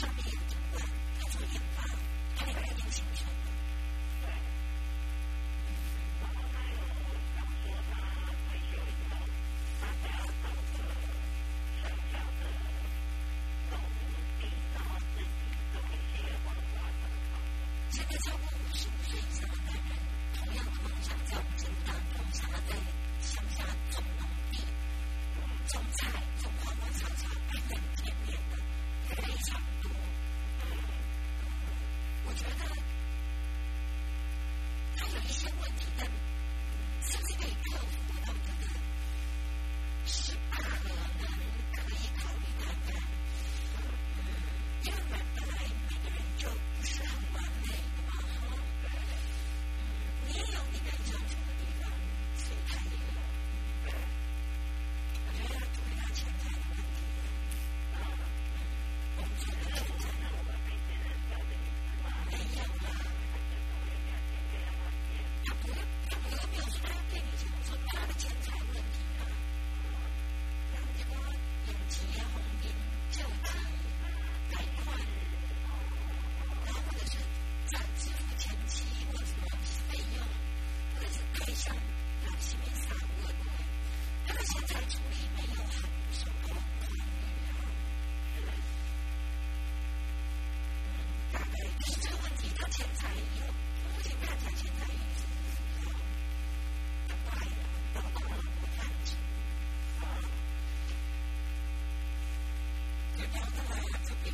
上面住院，他做研发，他来开点心药。现在超过五十岁以上的男人，同样的梦想，叫承担梦想，在乡下种土地、种菜、种花花草草，安安静静。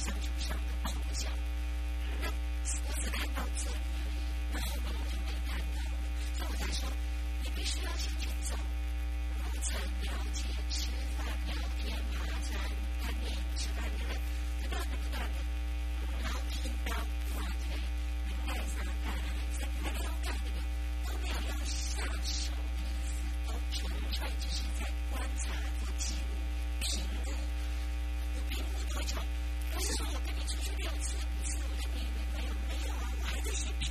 相处上的方向。那我只看到这里，然后我就没看到。所以我才说，你必须要先去走，路程了解、吃饭、聊天、爬山、看电影、吃饭，对不？不断的、不断的，然后听到发推，你带啥干啥，在不了解里都没有要下手的意思，都纯粹就是在观察、在记录、评估。我评估多久？不是说我跟你出去六次，一次我跟你没有没有啊，我还在写评。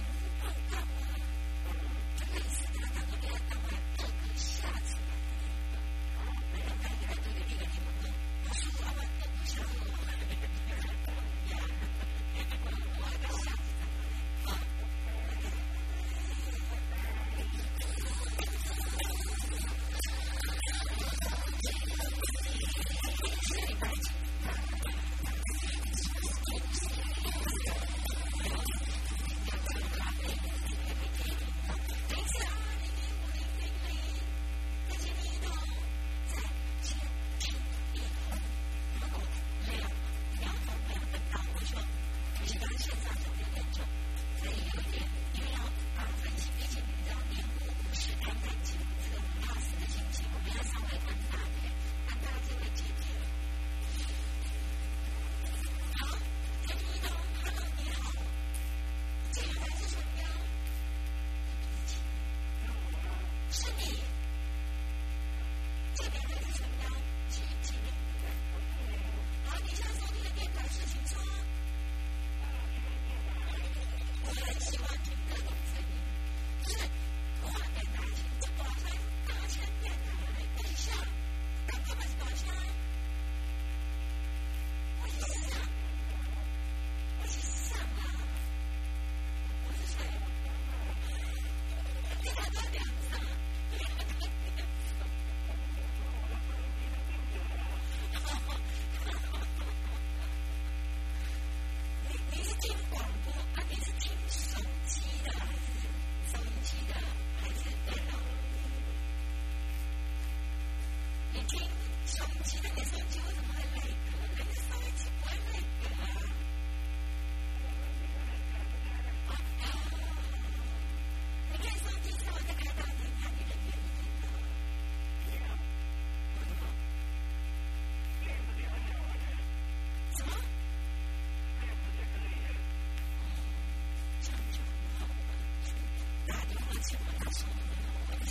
Christ in the gospel.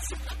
Thank you.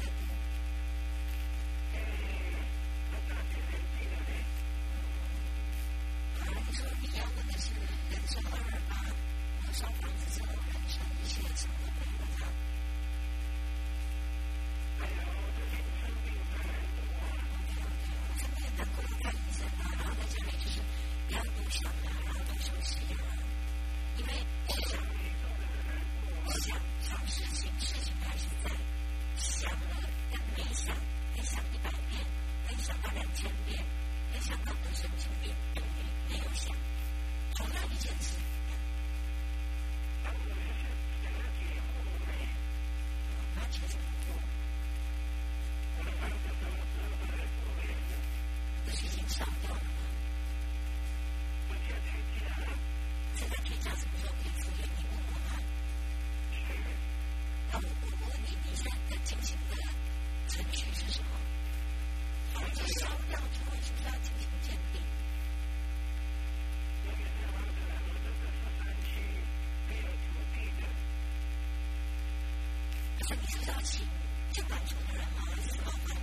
是租的，所以你现在要赔到政府，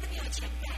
你给他租的东西给他